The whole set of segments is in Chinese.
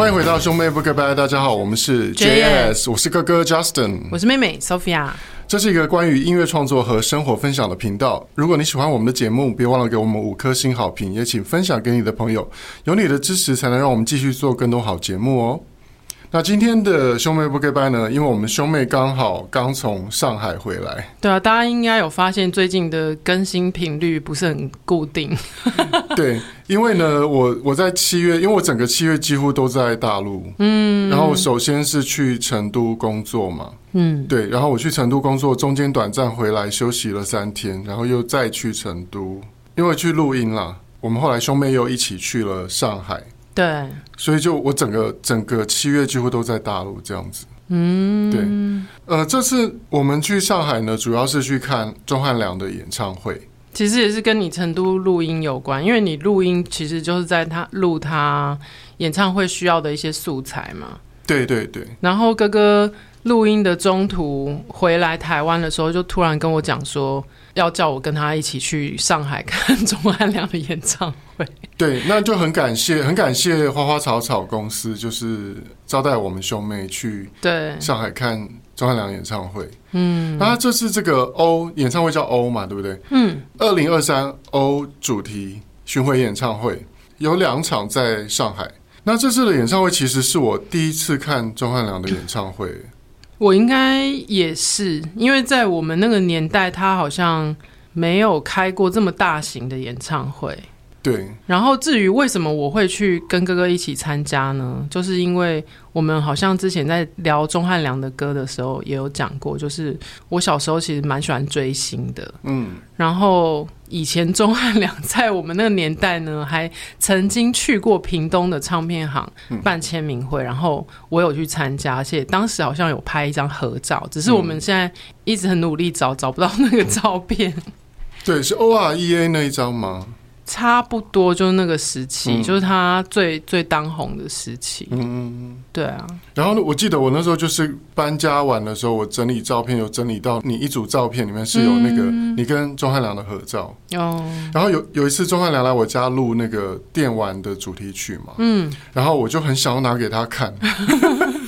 欢迎回到兄妹不告白，大家好，我们是 JS，我是哥哥 Justin，我是妹妹 Sophia。这是一个关于音乐创作和生活分享的频道。如果你喜欢我们的节目，别忘了给我们五颗星好评，也请分享给你的朋友。有你的支持，才能让我们继续做更多好节目哦。那今天的兄妹不告白呢？因为我们兄妹刚好刚从上海回来。对啊，大家应该有发现最近的更新频率不是很固定。对，因为呢，我我在七月，因为我整个七月几乎都在大陆。嗯。然后首先是去成都工作嘛。嗯。对，然后我去成都工作，中间短暂回来休息了三天，然后又再去成都，因为去录音啦。我们后来兄妹又一起去了上海。对，所以就我整个整个七月几乎都在大陆这样子。嗯，对，呃，这次我们去上海呢，主要是去看钟汉良的演唱会。其实也是跟你成都录音有关，因为你录音其实就是在他录他演唱会需要的一些素材嘛。对对对。然后哥哥录音的中途回来台湾的时候，就突然跟我讲说。要叫我跟他一起去上海看钟汉良的演唱会。对，那就很感谢，很感谢花花草草公司，就是招待我们兄妹去对上海看钟汉良演唱会。嗯，那这次这个欧演唱会叫欧嘛，对不对？嗯，二零二三欧主题巡回演唱会有两场在上海。那这次的演唱会其实是我第一次看钟汉良的演唱会。我应该也是，因为在我们那个年代，他好像没有开过这么大型的演唱会。对。然后至于为什么我会去跟哥哥一起参加呢？就是因为我们好像之前在聊钟汉良的歌的时候也有讲过，就是我小时候其实蛮喜欢追星的。嗯。然后。以前钟汉良在我们那个年代呢，还曾经去过屏东的唱片行办签名会，然后我有去参加，而且当时好像有拍一张合照，只是我们现在一直很努力找，找不到那个照片。对，是 O R E A 那一张吗？差不多就是那个时期，嗯、就是他最最当红的时期。嗯，对啊。然后我记得我那时候就是搬家完的时候，我整理照片，有整理到你一组照片里面是有那个你跟钟汉良的合照。哦、嗯。然后有有一次钟汉良来我家录那个电玩的主题曲嘛，嗯。然后我就很想要拿给他看。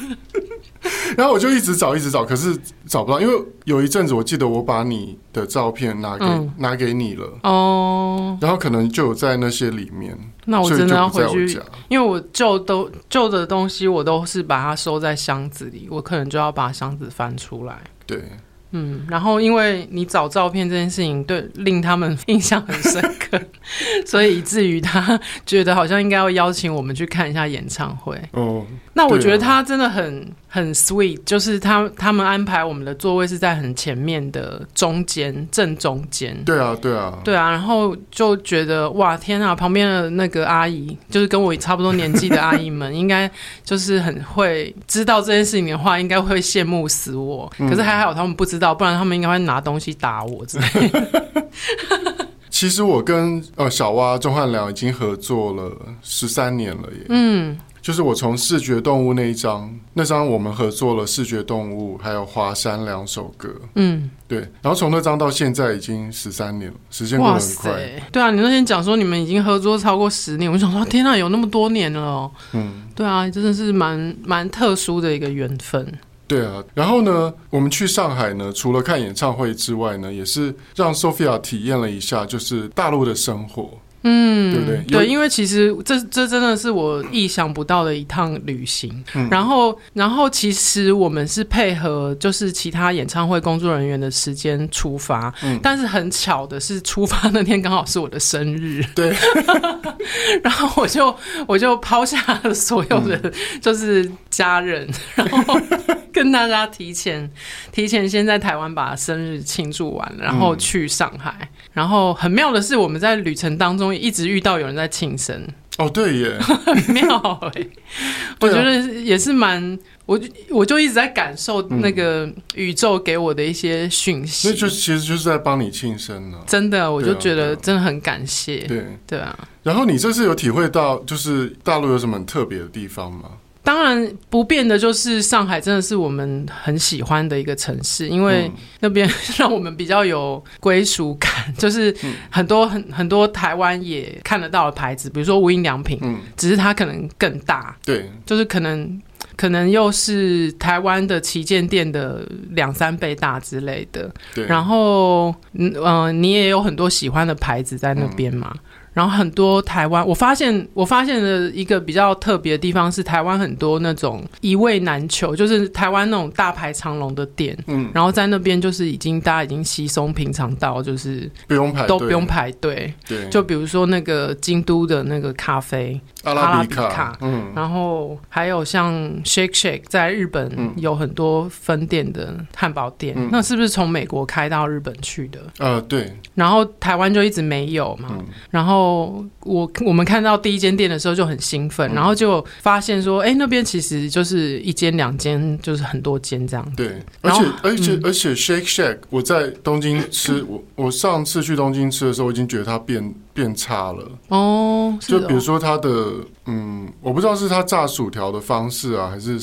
然后我就一直找，一直找，可是找不到，因为有一阵子我记得我把你的照片拿给、嗯、拿给你了哦，然后可能就有在那些里面。那我真的要回去，因为我旧都旧的东西我都是把它收在箱子里，我可能就要把箱子翻出来。对。嗯，然后因为你找照片这件事情，对令他们 印象很深刻，所以以至于他觉得好像应该要邀请我们去看一下演唱会。哦，那我觉得他真的很很 sweet，就是他他们安排我们的座位是在很前面的中间正中间。对啊，对啊，对啊，然后就觉得哇天啊，旁边的那个阿姨，就是跟我差不多年纪的阿姨们，应该就是很会知道这件事情的话，应该会羡慕死我。可是还好他们不知道。不然他们应该会拿东西打我之类的。其实我跟呃小蛙钟汉良已经合作了十三年了耶。嗯，就是我从视觉动物那一张，那张我们合作了视觉动物还有华山两首歌。嗯，对。然后从那张到现在已经十三年了，时间过得很快。对啊，你那天讲说你们已经合作超过十年，我想说天啊，有那么多年了哦。嗯，对啊，真的是蛮蛮特殊的一个缘分。对啊，然后呢，我们去上海呢，除了看演唱会之外呢，也是让 Sophia 体验了一下，就是大陆的生活。嗯，对不对？对，因为其实这这真的是我意想不到的一趟旅行。嗯、然后，然后其实我们是配合就是其他演唱会工作人员的时间出发，嗯、但是很巧的是，出发那天刚好是我的生日。对，然后我就我就抛下了所有的就是家人，嗯、然后跟大家提前提前先在台湾把生日庆祝完，然后去上海。嗯、然后很妙的是，我们在旅程当中。一直遇到有人在庆生。哦，对耶，很妙哎，我觉得也是蛮，我就我就一直在感受那个宇宙给我的一些讯息，那就其实就是在帮你庆生呢，真的，我就觉得真的很感谢，对。对啊。然后你这次有体会到，就是大陆有什么很特别的地方吗？当然不变的就是上海真的是我们很喜欢的一个城市，因为那边让我们比较有归属感，就是很多很很多台湾也看得到的牌子，比如说无印良品，嗯，只是它可能更大，对，就是可能可能又是台湾的旗舰店的两三倍大之类的，对，然后嗯呃，你也有很多喜欢的牌子在那边嘛。然后很多台湾，我发现我发现的一个比较特别的地方是，台湾很多那种一味难求，就是台湾那种大排长龙的店，嗯，然后在那边就是已经大家已经稀松平常到就是不用排都不用排队，对，就比如说那个京都的那个咖啡。阿拉比卡，嗯，然后还有像 Shake Shake，在日本有很多分店的汉堡店，嗯，那是不是从美国开到日本去的？呃，对。然后台湾就一直没有嘛。嗯，然后我我们看到第一间店的时候就很兴奋，嗯，然后就发现说，哎，那边其实就是一间两间，就是很多间这样。对，而且而且而且 Shake Shake，我在东京吃，我我上次去东京吃的时候，我已经觉得它变。变差了哦，就比如说它的嗯，我不知道是它炸薯条的方式啊，还是。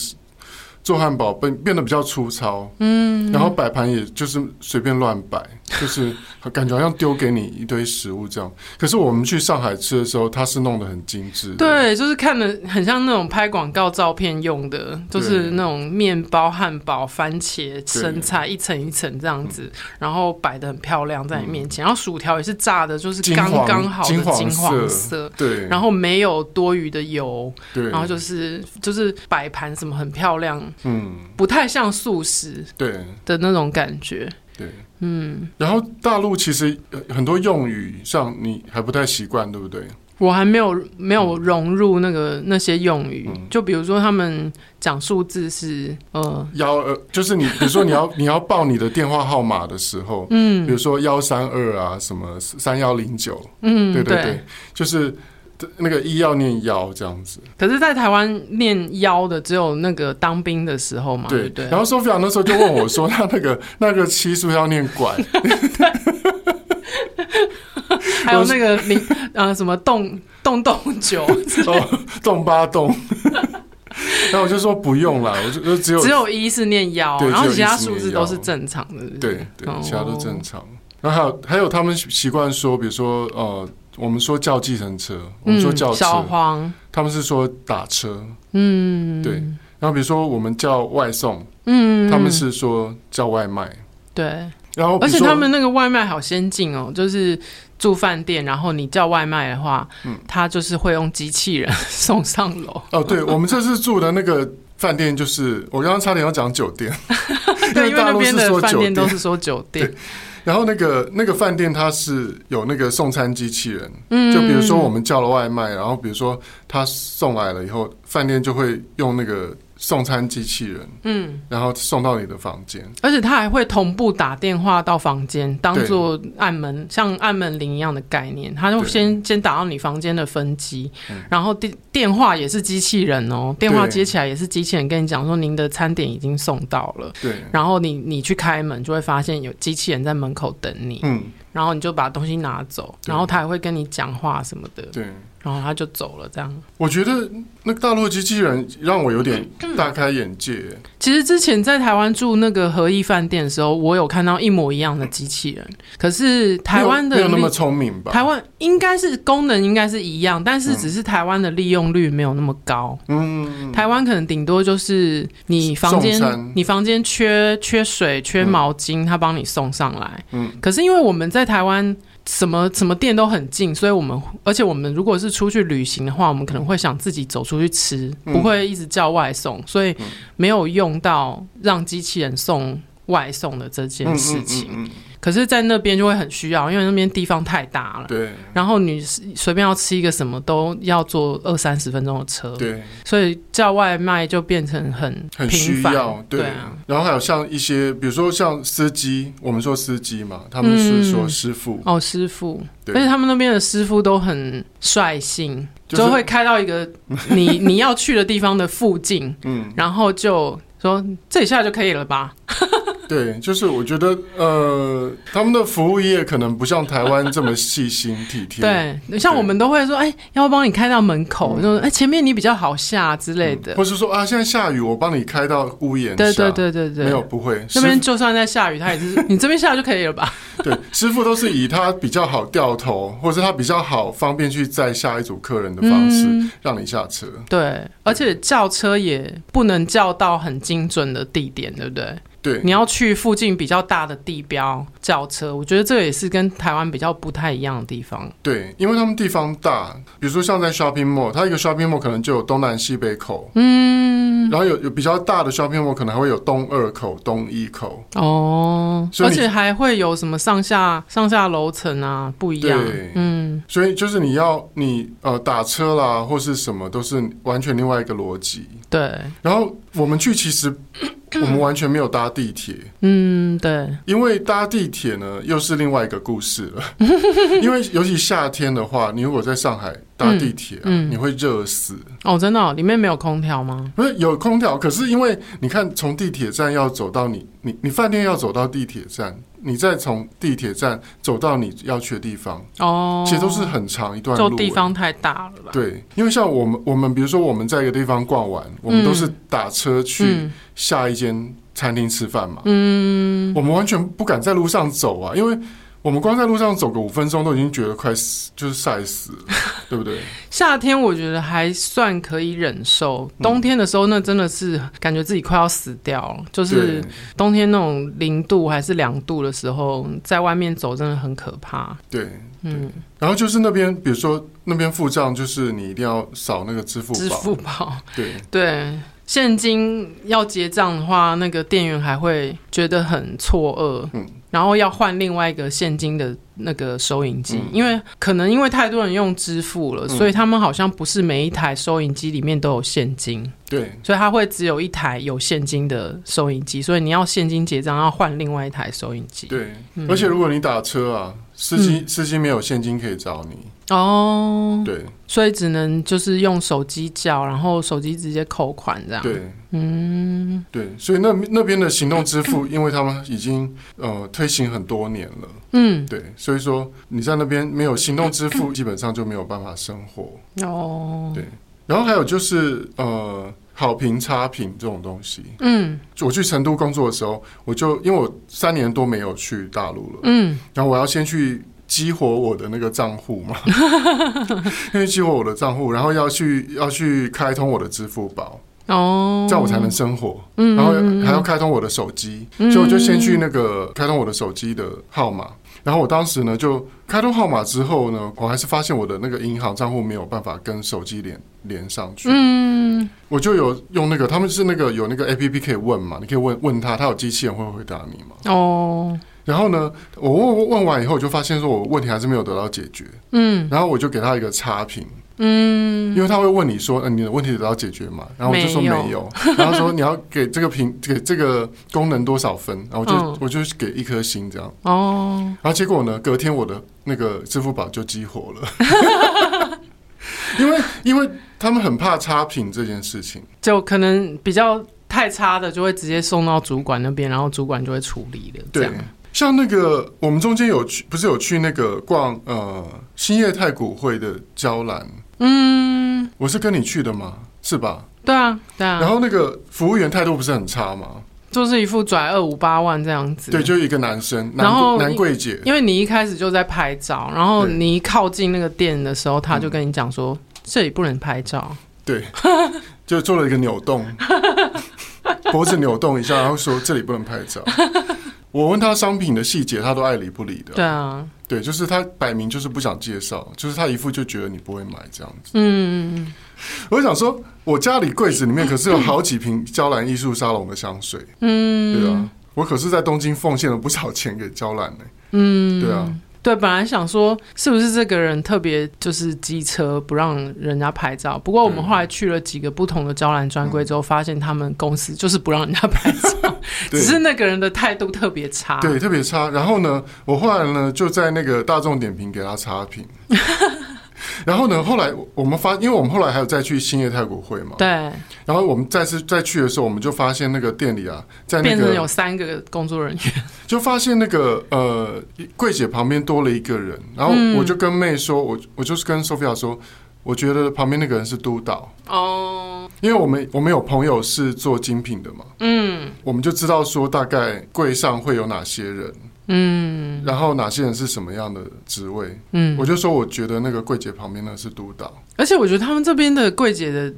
做汉堡变变得比较粗糙，嗯，然后摆盘也就是随便乱摆，就是感觉好像丢给你一堆食物这样。可是我们去上海吃的时候，它是弄得很精致，对，就是看的很像那种拍广告照片用的，就是那种面包、汉堡、番茄、生菜一层一层这样子，然后摆的很漂亮在你面前，然后薯条也是炸的，就是刚刚好的金黄色，色，对，然后没有多余的油，对，然后就是就是摆盘什么很漂亮。嗯，不太像素食对。的那种感觉，对，嗯。然后大陆其实很多用语上你还不太习惯，对不对？我还没有没有融入那个那些用语，嗯、就比如说他们讲数字是呃幺二，就是你比如说你要 你要报你的电话号码的时候，嗯，比如说幺三二啊，什么三幺零九，嗯，对对对，对。就是。那个一要念幺这样子，可是，在台湾念幺的只有那个当兵的时候嘛。对对。然后 Sophia 那时候就问我说：“他那个 那个七是不是要念管？” 还有那个零呃什么洞洞洞九，洞八洞。然后我就说不用了，我就只有只有一是念幺，然后其他数字都是正常的。对对，其他都正常。然后还有还有他们习惯说，比如说呃。我们说叫计程车，我们说叫车，小黄，他们是说打车，嗯，对。然后比如说我们叫外送，嗯，他们是说叫外卖，对。然后而且他们那个外卖好先进哦，就是住饭店，然后你叫外卖的话，嗯，他就是会用机器人 送上楼。哦，对，我们这次住的那个饭店就是，我刚刚差点要讲酒店，对，因为那边的饭店都是说酒店。然后那个那个饭店它是有那个送餐机器人，嗯，就比如说我们叫了外卖，然后比如说他送来了以后，饭店就会用那个。送餐机器人，嗯，然后送到你的房间，而且他还会同步打电话到房间，当做按门，像按门铃一样的概念。他就先先打到你房间的分机，然后电电话也是机器人哦，电话接起来也是机器人跟你讲说您的餐点已经送到了，对，然后你你去开门就会发现有机器人在门口等你，嗯，然后你就把东西拿走，然后他还会跟你讲话什么的，对。然后他就走了，这样。我觉得那个大陆机器人让我有点大开眼界。其实之前在台湾住那个和逸饭店的时候，我有看到一模一样的机器人。可是台湾的没有那么聪明吧？台湾应该是功能应该是一样，但是只是台湾的利用率没有那么高。嗯，台湾可能顶多就是你房间你房间缺缺水缺毛巾，他帮你送上来。嗯，可是因为我们在台湾。什么什么店都很近，所以我们而且我们如果是出去旅行的话，我们可能会想自己走出去吃，不会一直叫外送，所以没有用到让机器人送外送的这件事情。可是，在那边就会很需要，因为那边地方太大了。对。然后你随便要吃一个什么，都要坐二三十分钟的车。对。所以叫外卖就变成很很需要。对啊。然后还有像一些，比如说像司机，我们说司机嘛，他们是说师傅。哦，师傅。对。而且他们那边的师傅都很率性，就会开到一个 你你要去的地方的附近，嗯，然后就说这一下来就可以了吧。对，就是我觉得呃，他们的服务业可能不像台湾这么细心体贴。对，像我们都会说，哎，要不帮你开到门口，就说哎，前面你比较好下之类的，或是说啊，现在下雨，我帮你开到屋檐下。对对对对对，没有不会，那边就算在下雨，他也是 你这边下就可以了吧？对，师傅都是以他比较好掉头，或者是他比较好方便去载下一组客人的方式让你下车。对，而且叫车也不能叫到很精准的地点，对不对？对，你要去附近比较大的地标叫车，我觉得这也是跟台湾比较不太一样的地方。对，因为他们地方大，比如说像在 shopping mall，它一个 shopping mall 可能就有东南西北口，嗯，然后有有比较大的 shopping mall 可能还会有东二口、东一口哦，而且还会有什么上下上下楼层啊，不一样。对，嗯，所以就是你要你呃打车啦或是什么，都是完全另外一个逻辑。对，然后我们去其实。我们完全没有搭地铁，嗯，对，因为搭地铁呢，又是另外一个故事了。因为尤其夏天的话，你如果在上海搭地铁，啊，嗯嗯，你会热死。哦，真的，哦，里面没有空调吗？不是有空调，可是因为你看，从地铁站要走到你你你饭店要走到地铁站。你再从地铁站走到你要去的地方，哦，其实都是很长一段路，就地方太大了吧？对，因为像我们，我们比如说我们在一个地方逛完，我们都是打车去下一间餐厅吃饭嘛，嗯，我们完全不敢在路上走啊，因为。我们光在路上走个五分钟，都已经觉得快死，就是晒死了，对不对？夏天我觉得还算可以忍受，冬天的时候那真的是感觉自己快要死掉了。就是冬天那种零度还是两度的时候，在外面走真的很可怕。对，嗯。然后就是那边，比如说那边付账，就是你一定要扫那个支付宝。支付宝。对对。现金要结账的话，那个店员还会觉得很错愕，嗯，然后要换另外一个现金的那个收银机，嗯，因为可能因为太多人用支付了，嗯，所以他们好像不是每一台收银机里面都有现金，对，所以他会只有一台有现金的收银机，所以你要现金结账要换另外一台收银机，对，嗯，而且如果你打车啊，司机，嗯，司机没有现金可以找你。哦，对，所以只能就是用手机叫，然后手机直接扣款这样。对，嗯，对，所以那那边的行动支付，因为他们已经呃推行很多年了，嗯，对，所以说你在那边没有行动支付，基本上就没有办法生活。哦，对，然后还有就是呃好评差评这种东西，嗯，我去成都工作的时候，我就因为我三年多没有去大陆了，嗯，然后我要先去。激活我的那个账户嘛，因为激活我的账户，然后要去要去开通我的支付宝。哦，这样我才能生活。嗯然后还要开通我的手机，所以我就先去那个开通我的手机的号码。然后我当时呢，就开通号码之后呢，我还是发现我的那个银行账户没有办法跟手机连连上去。嗯，我就有用那个，他们是那个有那个 APP 可以问嘛，你可以问问他，他有机器人会回答你嘛。哦。然后呢，我问问完以后，我就发现说我问题还是没有得到解决。嗯，然后我就给他一个差评。嗯，因为他会问你说，呃，你的问题得到解决吗？然后我就说没有。没有然后说你要给这个评给这个功能多少分？然后我就、哦、我就给一颗星这样。哦。然后结果呢，隔天我的那个支付宝就激活了。因为因为他们很怕差评这件事情，就可能比较太差的，就会直接送到主管那边，然后主管就会处理的。对。像那个，我们中间有去，不是有去那个逛呃新业太古汇的娇兰？嗯，我是跟你去的吗？是吧？对啊，对啊。然后那个服务员态度不是很差吗？就是一副拽二五八万这样子。对，就一个男生，然后男柜姐。因为你一开始就在拍照，然后你一靠近那个店的时候，他就跟你讲说、嗯、这里不能拍照。对，就做了一个扭动，脖子扭动一下，然后说这里不能拍照。我问他商品的细节，他都爱理不理的。对啊，对，就是他摆明就是不想介绍，就是他一副就觉得你不会买这样子。嗯，我想说，我家里柜子里面可是有好几瓶娇兰艺术沙龙的香水。嗯，对啊，我可是在东京奉献了不少钱给娇兰呢。嗯，对啊。对，本来想说是不是这个人特别就是机车不让人家拍照，不过我们后来去了几个不同的娇兰专柜之后，发现他们公司就是不让人家拍照，只是那个人的态度特别差，对，特别差。然后呢，我后来呢就在那个大众点评给他差评。然后呢，后来我们发，因为我们后来还有再去兴业太古汇嘛，对。然后我们再次再去的时候，我们就发现那个店里啊，在那个变成有三个工作人员，就发现那个呃柜姐旁边多了一个人。然后我就跟妹说，我我就是跟 Sophia 说，我觉得旁边那个人是督导哦，因为我们我们有朋友是做精品的嘛，嗯，我们就知道说大概柜上会有哪些人。嗯，然后哪些人是什么样的职位？嗯，我就说我觉得那个柜姐旁边的是督导，而且我觉得他们这边的柜姐的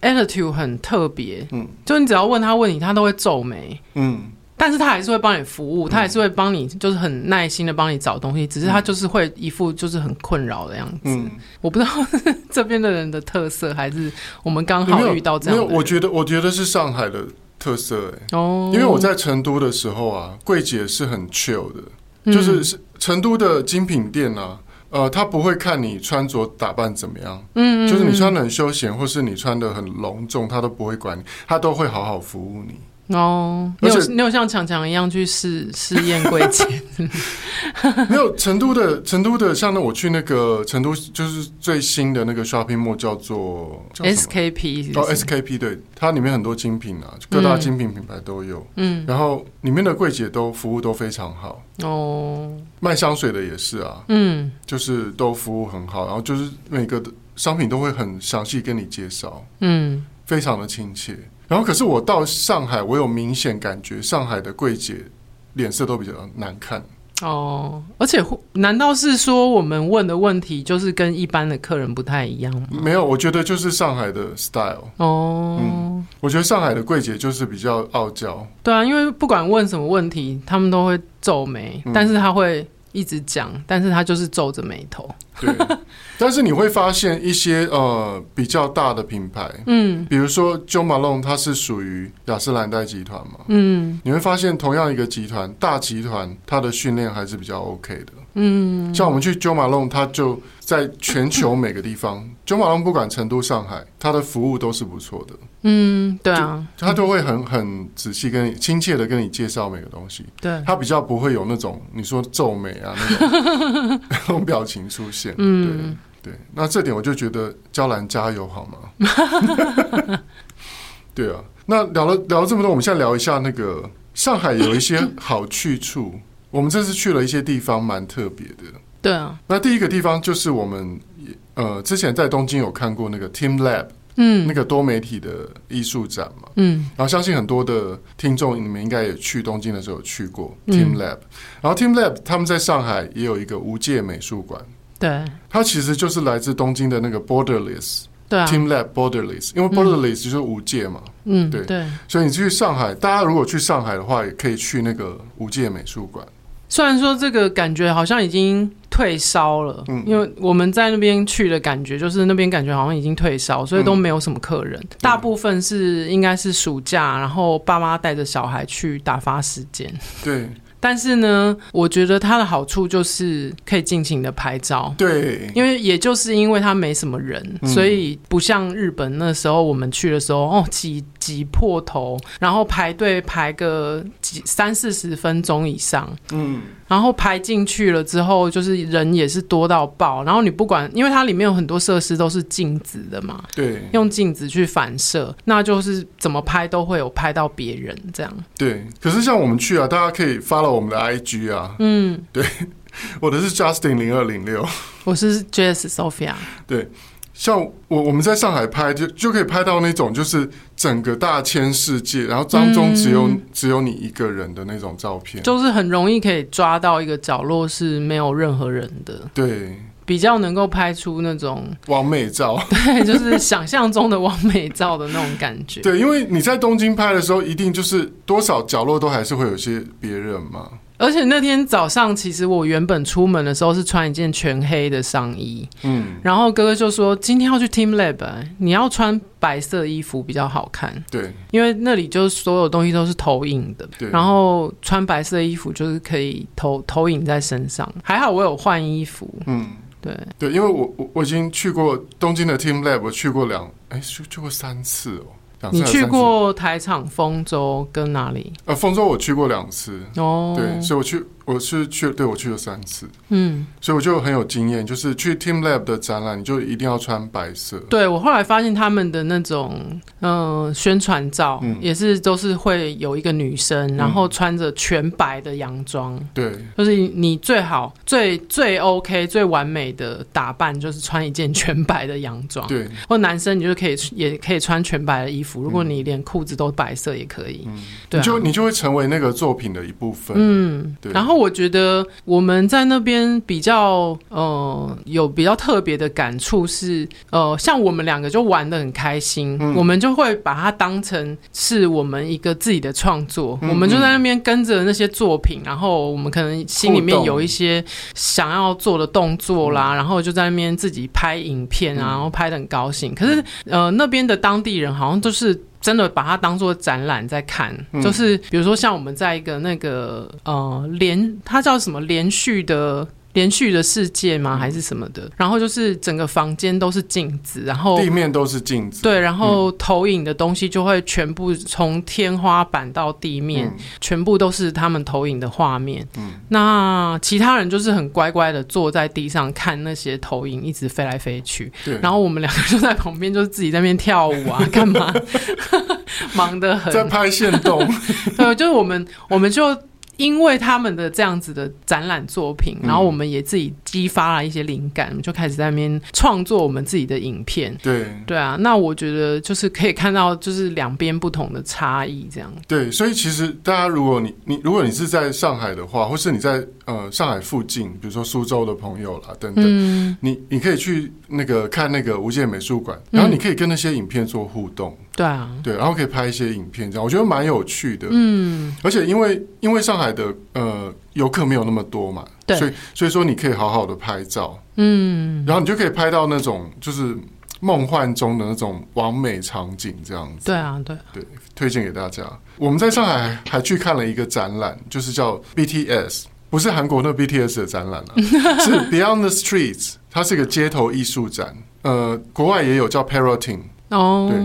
attitude 很特别。嗯，就你只要问他问题，他都会皱眉。嗯，但是他还是会帮你服务，他还是会帮你，就是很耐心的帮你找东西。只是他就是会一副就是很困扰的样子。嗯，我不知道 这边的人的特色，还是我们刚好遇到这样的。没有，我觉得我觉得是上海的。特色哎、欸，哦，因为我在成都的时候啊，柜姐是很 chill 的，嗯、就是成都的精品店啊，呃，他不会看你穿着打扮怎么样，嗯，嗯，嗯，就是你穿的很休闲，或是你穿的很隆重，他都不会管你，他都会好好服务你。哦，你有你有像强强一样去试试验柜姐？没有，成都的成都的，像那我去那个成都，就是最新的那个 shopping mall 叫做 SKP 哦，SKP 对，它里面很多精品啊，各大精品品牌都有。嗯，然后里面的柜姐都服务都非常好。哦，卖香水的也是啊。嗯，就是都服务很好，然后就是每个的商品都会很详细跟你介绍。嗯，非常的亲切。然后，可是我到上海，我有明显感觉上海的柜姐脸色都比较难看。哦，而且难道是说我们问的问题就是跟一般的客人不太一样吗？没有，我觉得就是上海的 style。哦，嗯，我觉得上海的柜姐就是比较傲娇。对啊，因为不管问什么问题，他们都会皱眉，嗯，但是他会一直讲，但是他就是皱着眉头。对，但是你会发现一些呃比较大的品牌，嗯，比如说 Jo Malone，它是属于雅诗兰黛集团嘛，嗯，你会发现同样一个集团，大集团它的训练还是比较 OK 的，嗯，像我们去 Jo Malone，它就在全球每个地方，Jo Malone 不管成都、上海，它的服务都是不错的，嗯，对啊，他都会很很仔细跟你亲切的跟你介绍每个东西，对，他比较不会有那种你说皱眉啊那种 那种表情出现。嗯，对对，那这点我就觉得娇兰加油好吗？对啊，那聊了聊了这么多，我们现在聊一下那个上海有一些好去处。我们这次去了一些地方，蛮特别的。对啊，那第一个地方就是我们呃之前在东京有看过那个 Team Lab，嗯，那个多媒体的艺术展嘛，嗯，然后相信很多的听众你们应该也去东京的时候有去过 Team Lab，嗯，然后 Team Lab 他们在上海也有一个无界美术馆。对，它其实就是来自东京的那个 Borderless，对啊，Team Lab Borderless，因为 Borderless 就是无界嘛，嗯，对。对，所以你去上海，大家如果去上海的话，也可以去那个无界美术馆。虽然说这个感觉好像已经退烧了，嗯，因为我们在那边去的感觉就是那边感觉好像已经退烧，所以都没有什么客人，嗯，大部分是应该是暑假，然后爸妈带着小孩去打发时间，对。但是呢，我觉得它的好处就是可以尽情的拍照。对，因为也就是因为它没什么人，嗯、所以不像日本那时候我们去的时候，哦，挤挤破头，然后排队排个几三四十分钟以上。嗯。然后排进去了之后，就是人也是多到爆。然后你不管，因为它里面有很多设施都是镜子的嘛，对，用镜子去反射，那就是怎么拍都会有拍到别人这样。对，可是像我们去啊，大家可以 follow 我们的 IG 啊，嗯，对，我的是 Justin 零二零六，我是 Jess Sophia，对。像我我们在上海拍，就就可以拍到那种就是整个大千世界，然后当中只有、嗯、只有你一个人的那种照片，就是很容易可以抓到一个角落是没有任何人的，对，比较能够拍出那种完美照，对，就是想象中的完美照的那种感觉。对，因为你在东京拍的时候，一定就是多少角落都还是会有些别人嘛。而且那天早上，其实我原本出门的时候是穿一件全黑的上衣，嗯，然后哥哥就说今天要去 Team Lab，你要穿白色衣服比较好看，对，因为那里就是所有东西都是投影的，对，然后穿白色衣服就是可以投投影在身上，还好我有换衣服，嗯，对。对，因为我我我已经去过东京的 Team Lab，我去过两哎去去过三次哦。你去过台场、丰州跟哪里？呃，丰州我去过两次。哦，对，所以我去我是去，对，我去了三次，嗯，所以我就很有经验，就是去 teamLab 的展览，你就一定要穿白色。对，我后来发现他们的那种嗯、呃、宣传照，也是都是会有一个女生，嗯、然后穿着全白的洋装，对，就是你最好最最 OK 最完美的打扮就是穿一件全白的洋装，对，或男生你就可以也可以穿全白的衣服，如果你连裤子都白色也可以，嗯，对、啊，你就你就会成为那个作品的一部分，嗯，对，然后我觉得我们在那边比较呃有比较特别的感触是呃，像我们两个就玩的很开心，嗯、我们就会把它当成是我们一个自己的创作，嗯、我们就在那边跟着那些作品，然后我们可能心里面有一些想要做的动作啦，然后就在那边自己拍影片啊，然后拍的很高兴。可是呃，那边的当地人好像都是。真的把它当做展览在看，嗯，就是比如说像我们在一个那个呃连，它叫什么连续的。连续的世界吗？还是什么的？然后就是整个房间都是镜子，然后地面都是镜子。对，然后投影的东西就会全部从天花板到地面，嗯、全部都是他们投影的画面。嗯，那其他人就是很乖乖的坐在地上看那些投影一直飞来飞去。对，然后我们两个就在旁边，就是自己在那边跳舞啊，干嘛？忙得很，在拍线动。对，就是我们，我们就。因为他们的这样子的展览作品，然后我们也自己激发了一些灵感，嗯、就开始在那边创作我们自己的影片。对对啊，那我觉得就是可以看到，就是两边不同的差异这样。对，所以其实大家，如果你你如果你是在上海的话，或是你在呃上海附近，比如说苏州的朋友啦等等，嗯、你你可以去那个看那个无界美术馆，然后你可以跟那些影片做互动。嗯对啊，对，然后可以拍一些影片，这样我觉得蛮有趣的。嗯，而且因为因为上海的呃游客没有那么多嘛，对，所以所以说你可以好好的拍照，嗯，然后你就可以拍到那种就是梦幻中的那种完美场景，这样子。对啊，对对，推荐给大家。我们在上海还去看了一个展览，就是叫 BTS，不是韩国那 BTS 的展览啊，是 Beyond the Streets，它是一个街头艺术展。呃，国外也有叫 Parroting 哦，对。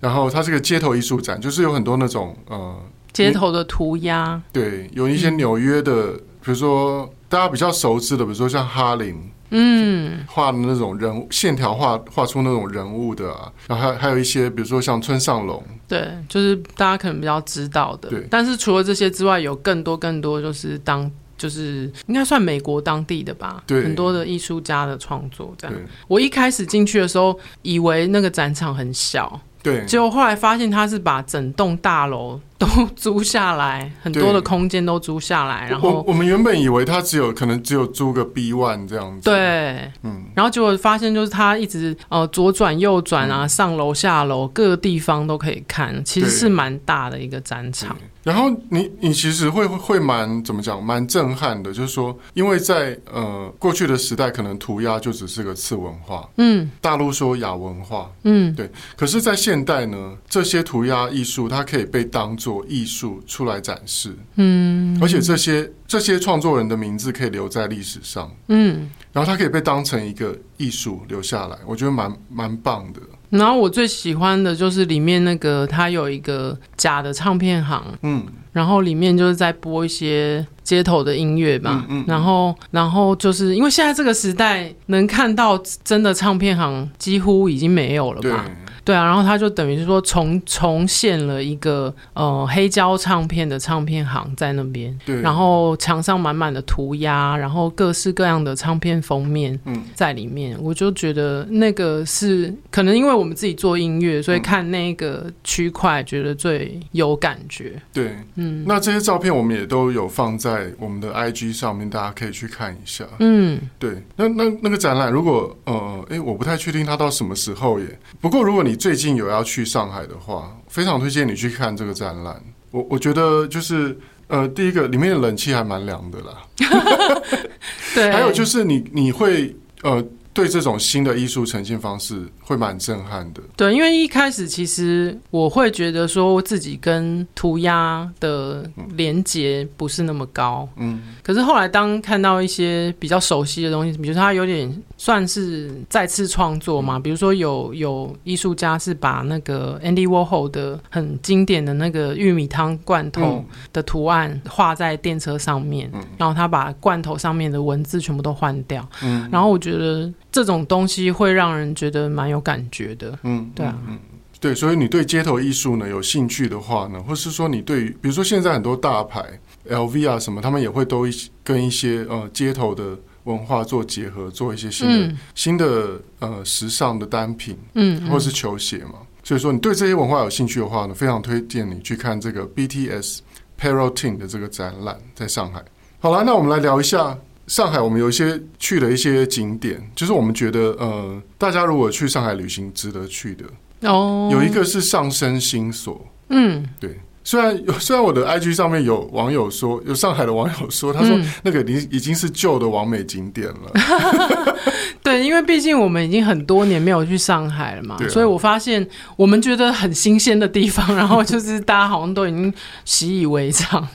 然后它是个街头艺术展，就是有很多那种呃街头的涂鸦，对，有一些纽约的，嗯、比如说大家比较熟知的，比如说像哈林，嗯，画的那种人物线条画画出那种人物的啊，然后还还有一些，比如说像村上隆，对，就是大家可能比较知道的，对。但是除了这些之外，有更多更多就是当就是应该算美国当地的吧，对，很多的艺术家的创作这样。我一开始进去的时候，以为那个展场很小。对，结果后来发现他是把整栋大楼都租下来，很多的空间都租下来。然后我我们原本以为他只有可能只有租个 B one 这样子。对，嗯，然后结果发现就是他一直呃左转右转啊，嗯、上楼下楼各个地方都可以看，其实是蛮大的一个展场。然后你你其实会会蛮怎么讲，蛮震撼的，就是说，因为在呃过去的时代，可能涂鸦就只是个次文化，嗯，大陆说亚文化，嗯，对。可是，在现代呢，这些涂鸦艺术它可以被当作艺术出来展示，嗯，而且这些这些创作人的名字可以留在历史上，嗯，然后它可以被当成一个艺术留下来，我觉得蛮蛮棒的。然后我最喜欢的就是里面那个，它有一个假的唱片行，嗯，然后里面就是在播一些街头的音乐嘛，嗯，嗯，然后，然后就是因为现在这个时代能看到真的唱片行几乎已经没有了吧。对啊，然后他就等于是说重重现了一个呃黑胶唱片的唱片行在那边，对，然后墙上满满的涂鸦，然后各式各样的唱片封面嗯。在里面，嗯，我就觉得那个是可能因为我们自己做音乐，所以看那个区块觉得最有感觉。对，嗯，那这些照片我们也都有放在我们的 IG 上面，大家可以去看一下。嗯，对，那那那个展览如果呃，哎，我不太确定它到什么时候耶。不过如果你你最近有要去上海的话，非常推荐你去看这个展览。我我觉得就是呃，第一个里面的冷气还蛮凉的啦。对，还有就是你你会呃对这种新的艺术呈现方式会蛮震撼的。对，因为一开始其实我会觉得说自己跟涂鸦的连接不是那么高，嗯，可是后来当看到一些比较熟悉的东西，比如说它有点算是再次创作嘛，比如说有有艺术家是把那个 Andy Warhol 的很经典的那个玉米汤罐头的图案画在电车上面，然后他把罐头上面的文字全部都换掉，嗯，然后我觉得。这种东西会让人觉得蛮有感觉的，嗯，对啊，嗯，对，所以你对街头艺术呢有兴趣的话呢，或是说你对，比如说现在很多大牌 LV 啊什么，他们也会都一跟一些呃街头的文化做结合，做一些新的、嗯、新的呃时尚的单品，嗯，或是球鞋嘛。所以说你对这些文化有兴趣的话呢，非常推荐你去看这个 BTS Parroting 的这个展览，在上海。好了，那我们来聊一下。上海，我们有一些去的一些景点，就是我们觉得，呃，大家如果去上海旅行，值得去的。哦，有一个是上升星所，嗯，对。虽然有，虽然我的 IG 上面有网友说，有上海的网友说，他说那个已经已经是旧的完美景点了。嗯、对，因为毕竟我们已经很多年没有去上海了嘛，啊、所以我发现我们觉得很新鲜的地方，然后就是大家好像都已经习以为常了。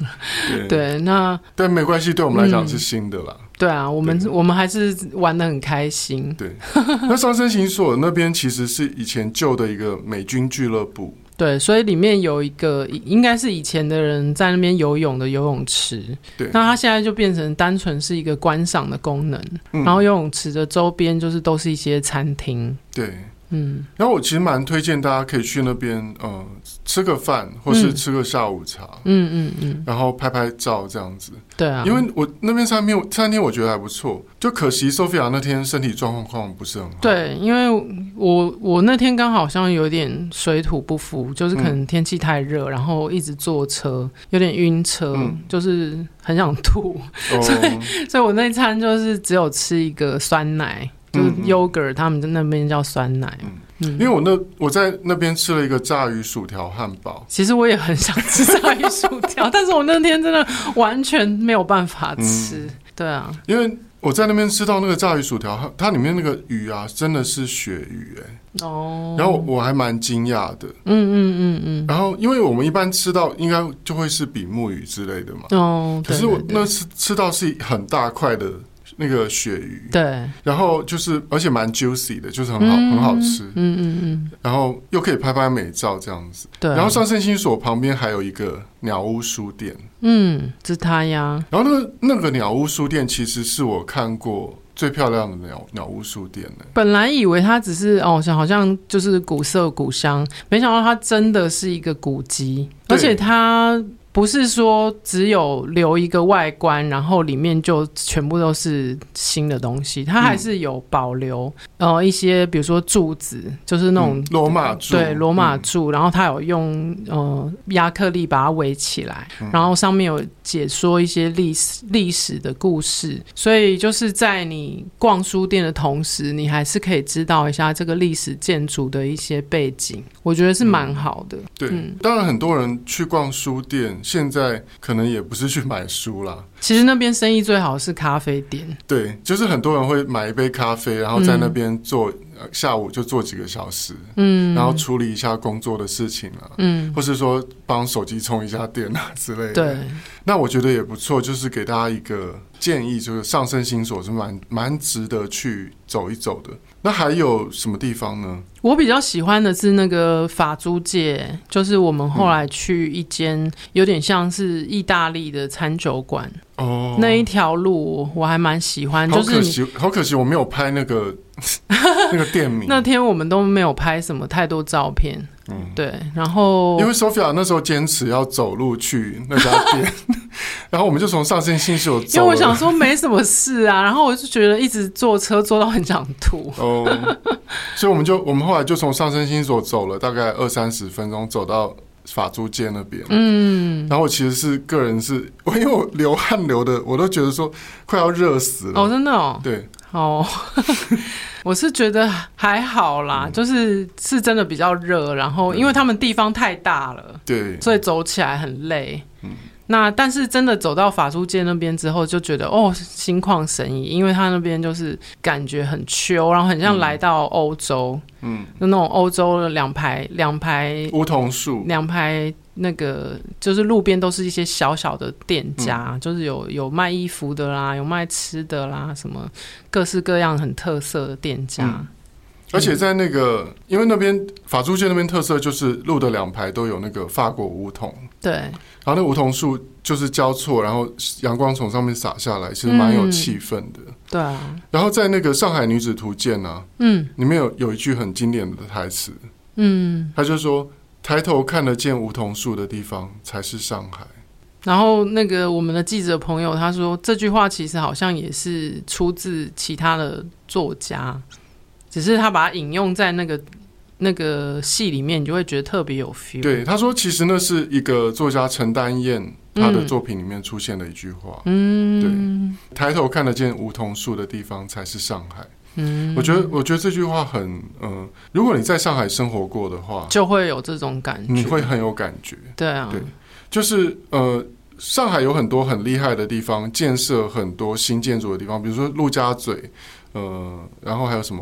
对，对，那但没关系，对我们来讲是新的啦。嗯对啊，我们我们还是玩的很开心。对，那上升行所那边其实是以前旧的一个美军俱乐部。对，所以里面有一个应该是以前的人在那边游泳的游泳池。对，那它现在就变成单纯是一个观赏的功能。嗯，然后游泳池的周边就是都是一些餐厅。对。嗯，然后我其实蛮推荐大家可以去那边，呃，吃个饭，或是吃个下午茶，嗯嗯嗯，然后拍拍照这样子。对啊，因为我那边餐厅餐厅我觉得还不错，就可惜 Sophia 那天身体状况不是很好。对，因为我我那天刚好像有点水土不服，就是可能天气太热，然后一直坐车，有点晕车，就是很想吐，所以所以我那餐就是只有吃一个酸奶。就是 yogurt，他们在那边叫酸奶。嗯，嗯，因为我那我在那边吃了一个炸鱼薯条汉堡。其实我也很想吃炸鱼薯条，但是我那天真的完全没有办法吃。嗯、对啊，因为我在那边吃到那个炸鱼薯条，它里面那个鱼啊，真的是鳕鱼哎、欸。哦。然后我还蛮惊讶的。嗯嗯嗯嗯。然后，因为我们一般吃到应该就会是比目鱼之类的嘛。哦。可是我那次吃到是很大块的。那个鳕鱼，对，然后就是，而且蛮 juicy 的，就是很好，嗯、很好吃，嗯嗯嗯，嗯然后又可以拍拍美照这样子，对。然后上圣心所旁边还有一个鸟屋书店，嗯，是它呀。然后那个那个鸟屋书店其实是我看过最漂亮的鸟鸟屋书店呢。本来以为它只是哦，像好像就是古色古香，没想到它真的是一个古迹，对而且它。不是说只有留一个外观，然后里面就全部都是新的东西，它还是有保留、嗯、呃一些，比如说柱子，就是那种罗马柱，对罗马柱，嗯、然后它有用呃亚克力把它围起来，嗯、然后上面有解说一些历史历史的故事，所以就是在你逛书店的同时，你还是可以知道一下这个历史建筑的一些背景，我觉得是蛮好的。嗯、对，嗯、当然很多人去逛书店。现在可能也不是去买书啦，其实那边生意最好是咖啡店。对，就是很多人会买一杯咖啡，然后在那边坐，嗯、下午就坐几个小时，嗯，然后处理一下工作的事情啊，嗯，或是说帮手机充一下电啊之类的。对，那我觉得也不错，就是给大家一个建议，就是上升星所是蛮蛮值得去走一走的。那还有什么地方呢？我比较喜欢的是那个法租界，就是我们后来去一间有点像是意大利的餐酒馆哦，那一条路我还蛮喜欢。好可惜，好可惜，我没有拍那个 那个店名。那天我们都没有拍什么太多照片。嗯，对。然后因为 Sophia 那时候坚持要走路去那家店，然后我们就从上升星所走。因为我想说没什么事啊，然后我就觉得一直坐车坐到很想吐。哦，所以我们就我们后来就从上升星所走了大概二三十分钟，走到法租界那边。嗯，然后我其实是个人是，我 因为我流汗流的，我都觉得说快要热死了。哦，真的哦。对。哦，我是觉得还好啦，嗯、就是是真的比较热，然后因为他们地方太大了，对，所以走起来很累。嗯，那但是真的走到法租界那边之后，就觉得哦，心旷神怡，因为他那边就是感觉很秋，然后很像来到欧洲，嗯，就那种欧洲的两排两排梧桐树，两排那个就是路边都是一些小小的店家，嗯、就是有有卖衣服的啦，有卖吃的啦，什么各式各样很特色的店家。嗯而且在那个，因为那边法租界那边特色就是路的两排都有那个法国梧桐，对，然后那梧桐树就是交错，然后阳光从上面洒下来，其实蛮有气氛的。嗯、对啊。然后在那个《上海女子图鉴》呢，嗯，里面有有一句很经典的台词，嗯，他就说：“抬头看得见梧桐树的地方才是上海。”然后那个我们的记者朋友他说，这句话其实好像也是出自其他的作家。只是他把它引用在那个那个戏里面，你就会觉得特别有 feel。对，他说其实那是一个作家陈丹燕他的作品里面出现的一句话。嗯，对，抬头看得见梧桐树的地方才是上海。嗯，我觉得我觉得这句话很嗯、呃，如果你在上海生活过的话，就会有这种感觉，你会很有感觉。对啊，对，就是呃，上海有很多很厉害的地方，建设很多新建筑的地方，比如说陆家嘴，呃，然后还有什么？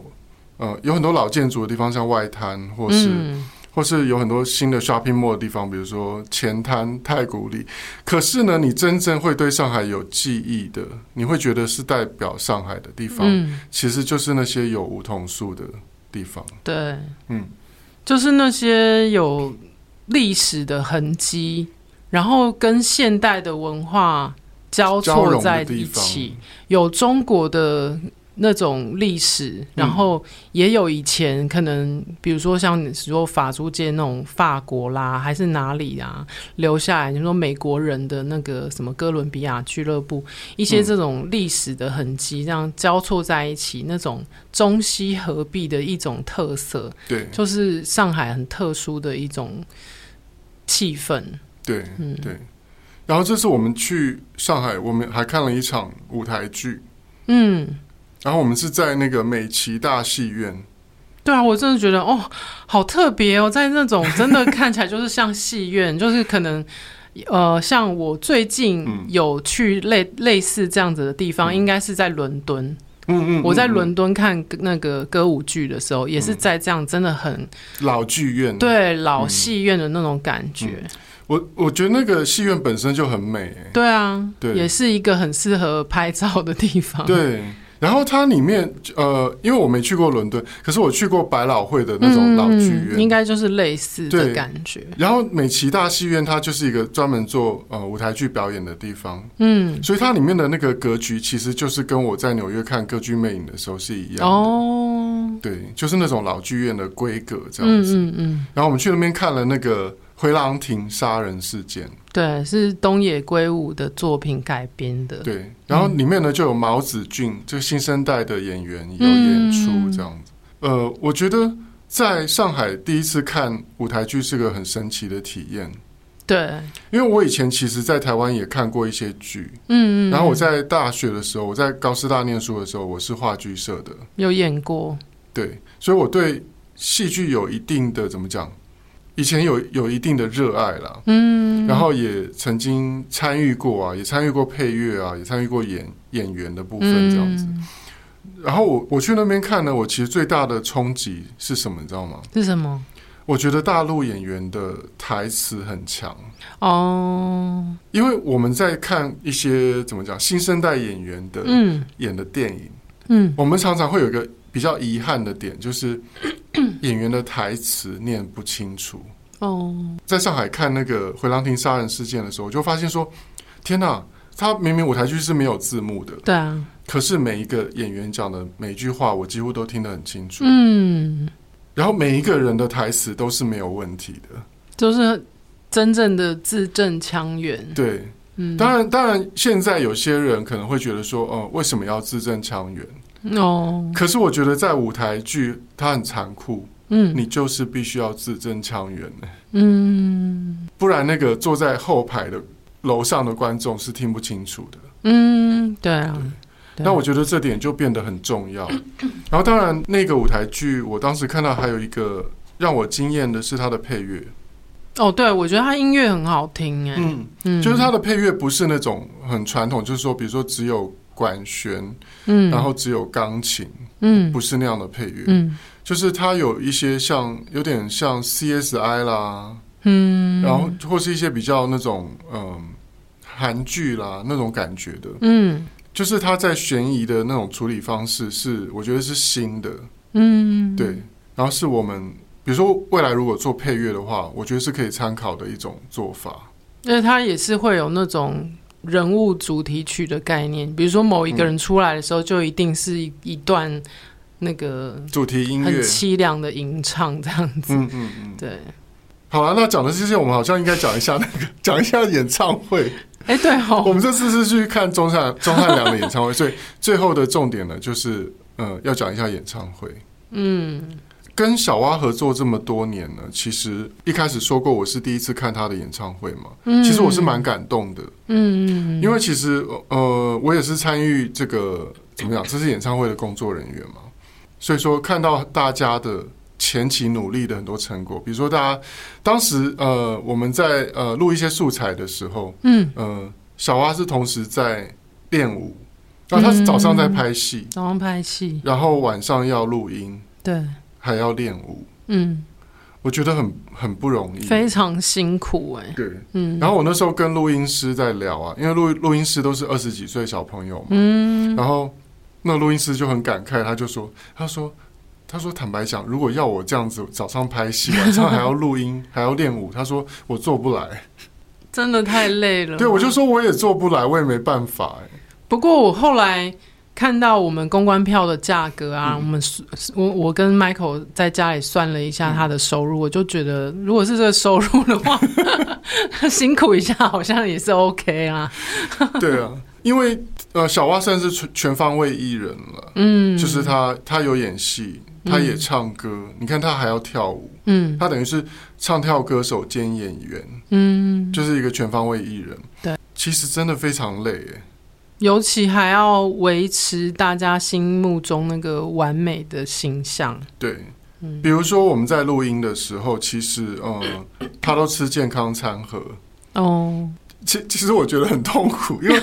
呃，有很多老建筑的地方，像外滩，或是、嗯、或是有很多新的 shopping mall 的地方，比如说前滩、太古里。可是呢，你真正会对上海有记忆的，你会觉得是代表上海的地方，嗯、其实就是那些有梧桐树的地方。对，嗯，就是那些有历史的痕迹，然后跟现代的文化交错在一起，有中国的。那种历史，然后也有以前可能，比如说像你说法租界那种法国啦，还是哪里啊留下来？你说美国人的那个什么哥伦比亚俱乐部，一些这种历史的痕迹，这样交错在一起，那种中西合璧的一种特色，对，就是上海很特殊的一种气氛。对，嗯，对。然后这次我们去上海，我们还看了一场舞台剧，嗯。然后我们是在那个美琪大戏院，对啊，我真的觉得哦，好特别哦，在那种真的看起来就是像戏院，就是可能呃，像我最近有去类类似这样子的地方，嗯、应该是在伦敦，嗯嗯，嗯，我在伦敦看那个歌舞剧的时候，也是在这样真的很老剧院，对老戏院的那种感觉。我我觉得那个戏院本身就很美，对啊，对，也是一个很适合拍照的地方，对。然后它里面，呃，因为我没去过伦敦，可是我去过百老汇的那种老剧院，嗯、应该就是类似的感觉。然后美琪大戏院它就是一个专门做呃舞台剧表演的地方，嗯，所以它里面的那个格局其实就是跟我在纽约看歌剧魅影的时候是一样的。哦，对，就是那种老剧院的规格这样子，嗯嗯，嗯。然后我们去那边看了那个。回廊亭杀人事件，对，是东野圭吾的作品改编的。对，然后里面呢就有毛子俊，这个新生代的演员有演出这样子。嗯、呃，我觉得在上海第一次看舞台剧是个很神奇的体验。对，因为我以前其实，在台湾也看过一些剧，嗯嗯，然后我在大学的时候，我在高师大念书的时候，我是话剧社的，有演过。对，所以我对戏剧有一定的怎么讲？以前有有一定的热爱啦，嗯，然后也曾经参与过啊，也参与过配乐啊，也参与过演演员的部分这样子。嗯、然后我我去那边看呢，我其实最大的冲击是什么，你知道吗？是什么？我觉得大陆演员的台词很强哦，因为我们在看一些怎么讲新生代演员的嗯演的电影，嗯，我们常常会有一个比较遗憾的点，就是。演员的台词念不清楚哦，在上海看那个回廊亭杀人事件的时候，我就发现说，天哪，他明明舞台剧是没有字幕的，对啊，可是每一个演员讲的每一句话，我几乎都听得很清楚，嗯，然后每一个人的台词都是没有问题的，就是真正的字正腔圆，对，嗯，当然，当然，现在有些人可能会觉得说，哦，为什么要字正腔圆？哦，可是我觉得在舞台剧它很残酷，嗯，你就是必须要字正腔圆。的，嗯，不然那个坐在后排的楼上的观众是听不清楚的，嗯，对啊，那我觉得这点就变得很重要。然后当然那个舞台剧，我当时看到还有一个让我惊艳的是它的配乐，哦，对，我觉得它音乐很好听，哎，嗯嗯，就是它的配乐不是那种很传统，就是说，比如说只有管弦，嗯，然后只有钢琴，嗯，不是那样的配乐，嗯，就是它有一些像有点像 CSI 啦，嗯，然后或是一些比较那种嗯韩剧啦那种感觉的，嗯，就是它在悬疑的那种处理方式是我觉得是新的，嗯，对，然后是我们。比如说，未来如果做配乐的话，我觉得是可以参考的一种做法。因为它也是会有那种人物主题曲的概念，比如说某一个人出来的时候，就一定是一一段那个主题音乐，很凄凉的吟唱这样子。嗯嗯嗯，对。好了，那讲的这些，我们好像应该讲一下那个，讲一下演唱会。哎，对哦，我们这次是去看钟汉 钟汉良的演唱会，所以最后的重点呢，就是呃，要讲一下演唱会。嗯。跟小蛙合作这么多年呢，其实一开始说过我是第一次看他的演唱会嘛，嗯、其实我是蛮感动的，嗯，因为其实呃我也是参与这个怎么讲，这是演唱会的工作人员嘛，所以说看到大家的前期努力的很多成果，比如说大家当时呃我们在呃录一些素材的时候，嗯。呃小蛙是同时在练舞，然后他是早上在拍戏，嗯，早上拍戏，然后晚上要录音，对。还要练舞，嗯，我觉得很很不容易，非常辛苦哎、欸。对，嗯。然后我那时候跟录音师在聊啊，因为录录音师都是二十几岁小朋友嘛，嗯。然后那录音师就很感慨，他就说：“他说，他说，坦白讲，如果要我这样子早上拍戏，晚上还要录音，还要练舞，他说我做不来，真的太累了。”对，我就说我也做不来，我也没办法哎、欸。不过我后来。看到我们公关票的价格啊，嗯、我们我我跟 Michael 在家里算了一下他的收入，嗯、我就觉得如果是这个收入的话，辛苦一下好像也是 OK 啊。对啊，因为呃，小蛙算是全全方位艺人了，嗯，就是他他有演戏，他也唱歌，嗯、你看他还要跳舞，嗯，他等于是唱跳歌手兼演员，嗯，就是一个全方位艺人。对，其实真的非常累诶。尤其还要维持大家心目中那个完美的形象。对，比如说我们在录音的时候，其实呃，他都吃健康餐盒。哦，其其实我觉得很痛苦，因为，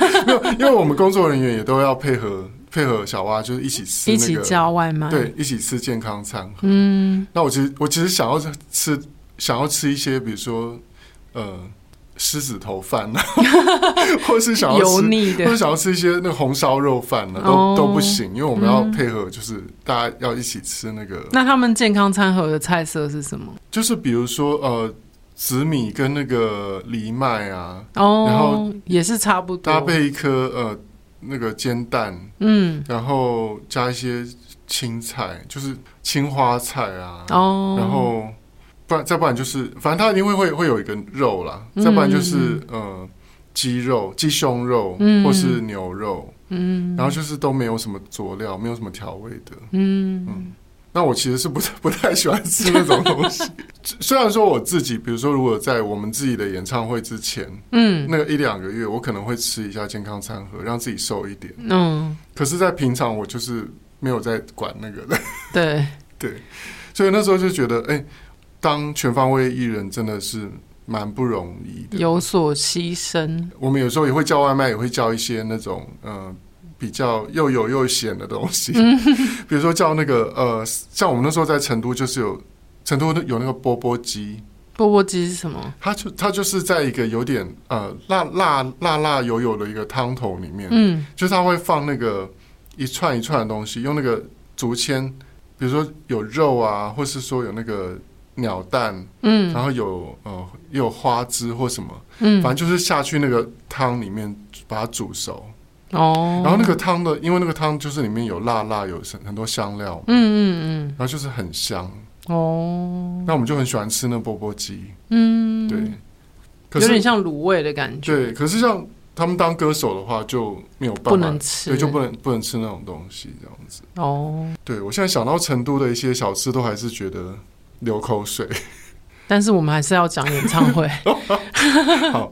因为我们工作人员也都要配合配合小蛙，就是一起吃，那个，一起叫外卖，对，一起吃健康餐盒。嗯，那我其实我其实想要吃，想要吃一些，比如说呃。狮子头饭 呢，或是想要吃，油腻的或者想要吃一些那个红烧肉饭呢，都、oh, 都不行，因为我们要配合，就是大家要一起吃那个。嗯、那他们健康餐盒的菜色是什么？就是比如说呃，紫米跟那个藜麦啊，哦，oh, 然后也是差不多，搭配一颗呃那个煎蛋，嗯，然后加一些青菜，就是青花菜啊，哦，然后。不然，再不然就是，反正它一定会会会有一个肉啦。嗯、再不然就是呃，鸡肉、鸡胸肉，嗯、或是牛肉，嗯，然后就是都没有什么佐料，没有什么调味的，嗯嗯。那我其实是不 不太喜欢吃那种东西。虽然说我自己，比如说如果在我们自己的演唱会之前，嗯，那个一两个月，我可能会吃一下健康餐盒，让自己瘦一点。嗯，可是，在平常我就是没有在管那个的。对对，所以那时候就觉得，哎、欸。当全方位艺人真的是蛮不容易的，有所牺牲。我们有时候也会叫外卖，也会叫一些那种呃比较又油又咸的东西，比如说叫那个呃，像我们那时候在成都，就是有成都有那个钵钵鸡。钵钵鸡是什么？它就它就是在一个有点呃辣辣辣辣油油的一个汤头里面，嗯，就是它会放那个一串一串的东西，用那个竹签，比如说有肉啊，或是说有那个。鸟蛋，嗯，然后有呃，有花枝或什么，嗯，反正就是下去那个汤里面把它煮熟，哦，然后那个汤的，因为那个汤就是里面有辣辣，有很多香料，嗯嗯嗯，然后就是很香，哦，那我们就很喜欢吃那钵钵鸡，嗯，对，有点像卤味的感觉，对，可是像他们当歌手的话就没有办法，不能吃，对，就不能不能吃那种东西这样子，哦，对，我现在想到成都的一些小吃，都还是觉得。流口水，但是我们还是要讲演唱会。好，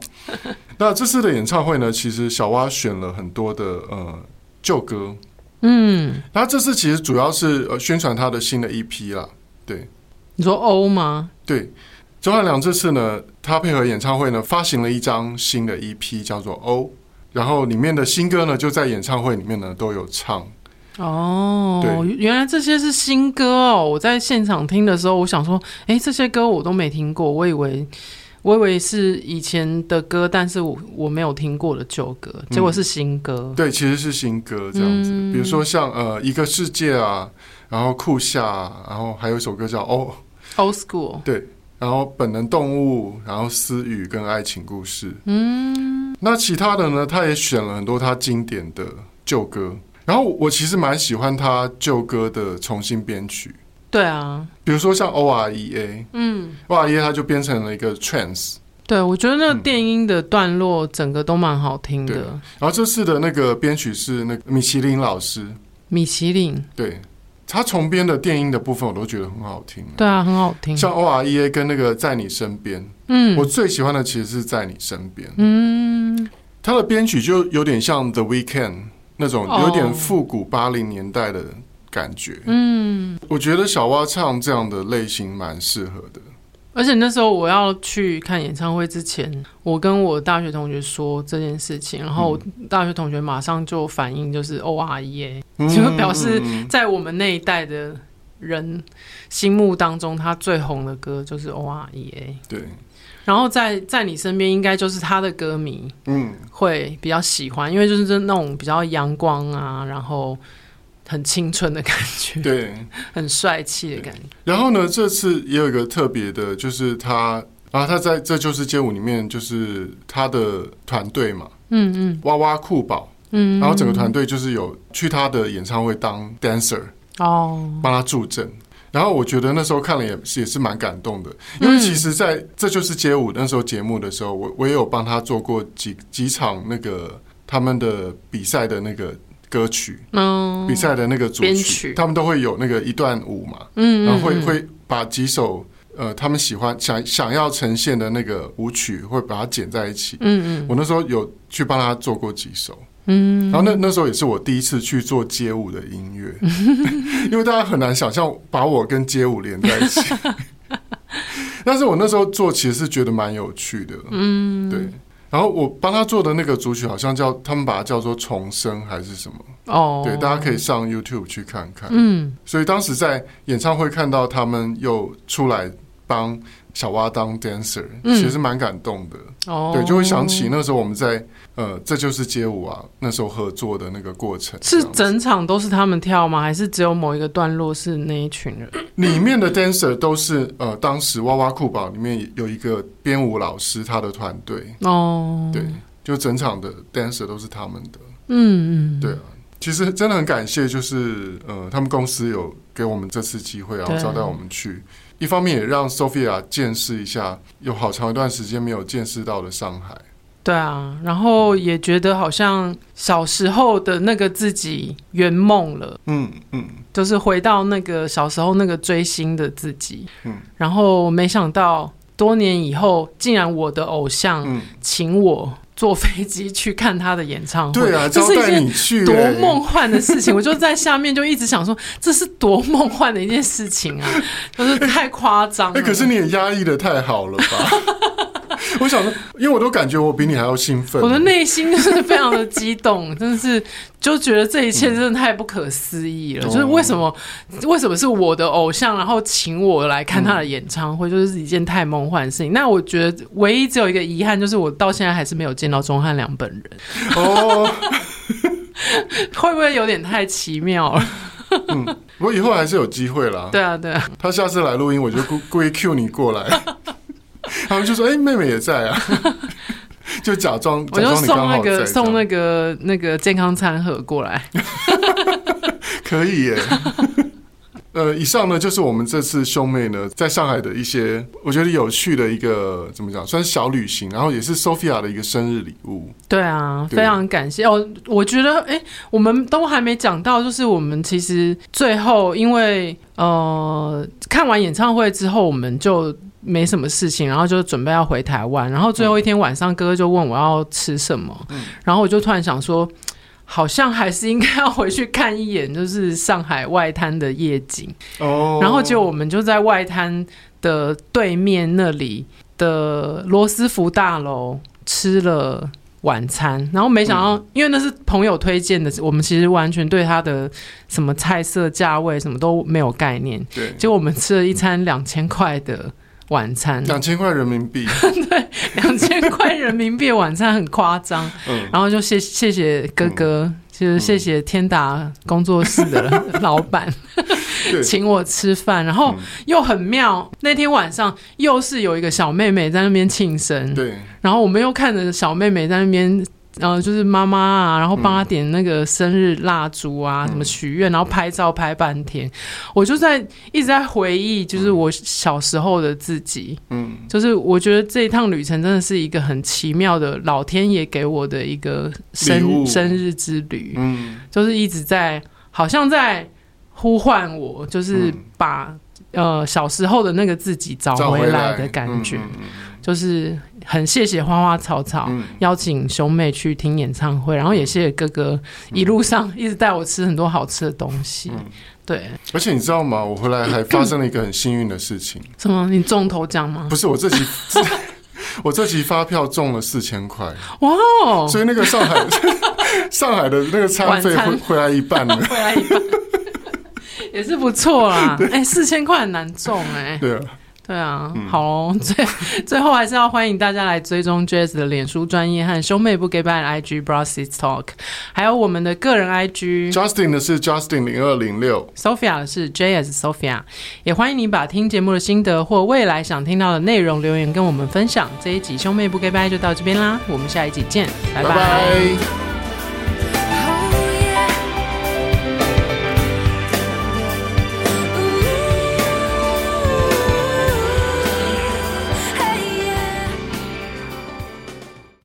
那这次的演唱会呢？其实小蛙选了很多的呃旧歌，嗯，那这次其实主要是呃宣传他的新的 EP 啦。对，你说欧吗？对，周汉良这次呢，他配合演唱会呢，发行了一张新的 EP，叫做《O》，然后里面的新歌呢，就在演唱会里面呢都有唱。哦，对，原来这些是新歌哦！我在现场听的时候，我想说，哎，这些歌我都没听过，我以为我以为是以前的歌，但是我我没有听过的旧歌，结果是新歌。嗯、对，其实是新歌这样子。嗯、比如说像呃一个世界啊，然后酷夏，然后还有一首歌叫《Oh Old School》，对，然后本能动物，然后私语跟爱情故事。嗯，那其他的呢？他也选了很多他经典的旧歌。然后我其实蛮喜欢他旧歌的重新编曲，对啊，比如说像 O R E A，嗯，O R E A 它就变成了一个 trance，对，我觉得那个电音的段落整个都蛮好听的。嗯、然后这次的那个编曲是那个米其林老师，米其林，对，他重编的电音的部分我都觉得很好听，对啊，很好听。像 O R E A 跟那个在你身边，嗯，我最喜欢的其实是在你身边，嗯，他的编曲就有点像 The Weeknd。那种有点复古八零年代的感觉，哦、嗯，我觉得小蛙唱这样的类型蛮适合的。而且那时候我要去看演唱会之前，我跟我大学同学说这件事情，然后大学同学马上就反应就是 O R E A，就表示在我们那一代的人心目当中，他最红的歌就是 O R E A。对。然后在在你身边，应该就是他的歌迷，嗯，会比较喜欢，因为就是那种比较阳光啊，然后很青春的感觉，对，很帅气的感觉。然后呢，这次也有一个特别的，就是他，然后他在这就是街舞里面，就是他的团队嘛，嗯嗯，哇哇酷宝，嗯，然后整个团队就是有去他的演唱会当 dancer，哦，帮他助阵。然后我觉得那时候看了也是也是蛮感动的，因为其实在这就是街舞那时候节目的时候，我我也有帮他做过几几场那个他们的比赛的那个歌曲，嗯，比赛的那个主曲，他们都会有那个一段舞嘛，嗯，然后会会把几首呃他们喜欢想想要呈现的那个舞曲，会把它剪在一起，嗯嗯，我那时候有去帮他做过几首。嗯，然后那那时候也是我第一次去做街舞的音乐，因为大家很难想象把我跟街舞连在一起。但是我那时候做其实是觉得蛮有趣的，嗯，对。然后我帮他做的那个主曲好像叫他们把它叫做重生还是什么。哦，对，大家可以上 YouTube 去看看。嗯，所以当时在演唱会看到他们又出来帮小蛙当 dancer，其实蛮感动的。哦，对，就会想起那时候我们在。呃，这就是街舞啊！那时候合作的那个过程，是整场都是他们跳吗？还是只有某一个段落是那一群人？里面的 dancer 都是呃，当时哇哇酷宝里面有一个编舞老师，他的团队哦，对，就整场的 dancer 都是他们的，嗯嗯，对啊，其实真的很感谢，就是呃，他们公司有给我们这次机会，然后招待我们去，一方面也让 Sophia 见识一下有好长一段时间没有见识到的上海。对啊，然后也觉得好像小时候的那个自己圆梦了，嗯嗯，就是回到那个小时候那个追星的自己，嗯，然后没想到多年以后，竟然我的偶像请我坐飞机去看他的演唱会，对啊，这是一件多梦幻的事情，我就在下面就一直想说，这是多梦幻的一件事情啊，就是太夸张了。哎，可是你也压抑的太好了吧？我想说，因为我都感觉我比你还要兴奋，我的内心就是非常的激动，真的是就觉得这一切真的太不可思议了。嗯、就是为什么，为什么是我的偶像，然后请我来看他的演唱会，就是一件太梦幻的事情。嗯、那我觉得唯一只有一个遗憾，就是我到现在还是没有见到钟汉良本人。哦，会不会有点太奇妙了？嗯，我以后还是有机会啦。对啊，对啊，他下次来录音，我就故故意 cue 你过来。他们就说：“哎、欸，妹妹也在啊，就假装我就送那个送那个那个健康餐盒过来，可以耶。呃，以上呢就是我们这次兄妹呢在上海的一些我觉得有趣的一个怎么讲，算是小旅行，然后也是 Sophia 的一个生日礼物。对啊，对非常感谢哦。我觉得哎、欸，我们都还没讲到，就是我们其实最后因为呃看完演唱会之后，我们就。没什么事情，然后就准备要回台湾，然后最后一天晚上，哥哥就问我要吃什么，嗯、然后我就突然想说，好像还是应该要回去看一眼，就是上海外滩的夜景哦。然后结果我们就在外滩的对面那里的罗斯福大楼吃了晚餐，然后没想到，嗯、因为那是朋友推荐的，我们其实完全对他的什么菜色、价位什么都没有概念。对，结果我们吃了一餐两千块的晚餐，两千块人民币。对，两千块人民币晚餐很夸张。嗯，然后就谢谢谢哥哥，嗯、就是谢谢天达工作室的老板，嗯、请我吃饭，然后又很妙。那天晚上又是有一个小妹妹在那边庆生，对，然后我们又看着小妹妹在那边。然后就是妈妈啊，然后帮他点那个生日蜡烛啊，什么许愿，然后拍照拍半天。我就在一直在回忆，就是我小时候的自己。嗯，就是我觉得这一趟旅程真的是一个很奇妙的，老天爷给我的一个生生日之旅。嗯，就是一直在好像在呼唤我，就是把呃小时候的那个自己找回来的感觉。就是很谢谢花花草草邀请兄妹去听演唱会，然后也谢谢哥哥一路上一直带我吃很多好吃的东西。对，而且你知道吗？我回来还发生了一个很幸运的事情。什么？你中头奖吗？不是，我这期 我这期发票中了四千块。哇哦！所以那个上海 上海的那个餐费回回来一半了，回来一半也是不错啦。哎，四千块很难中哎。对啊。对啊，嗯、好哦，最最后还是要欢迎大家来追踪 Jazz 的脸书专业和兄妹不给拜的 IG Bro Sis Talk，还有我们的个人 IG。Justin 的是 Justin 零二零六，Sophia 的是 Jazz Sophia。也欢迎你把听节目的心得或未来想听到的内容留言跟我们分享。这一集兄妹不给拜就到这边啦，我们下一集见，拜拜。拜拜。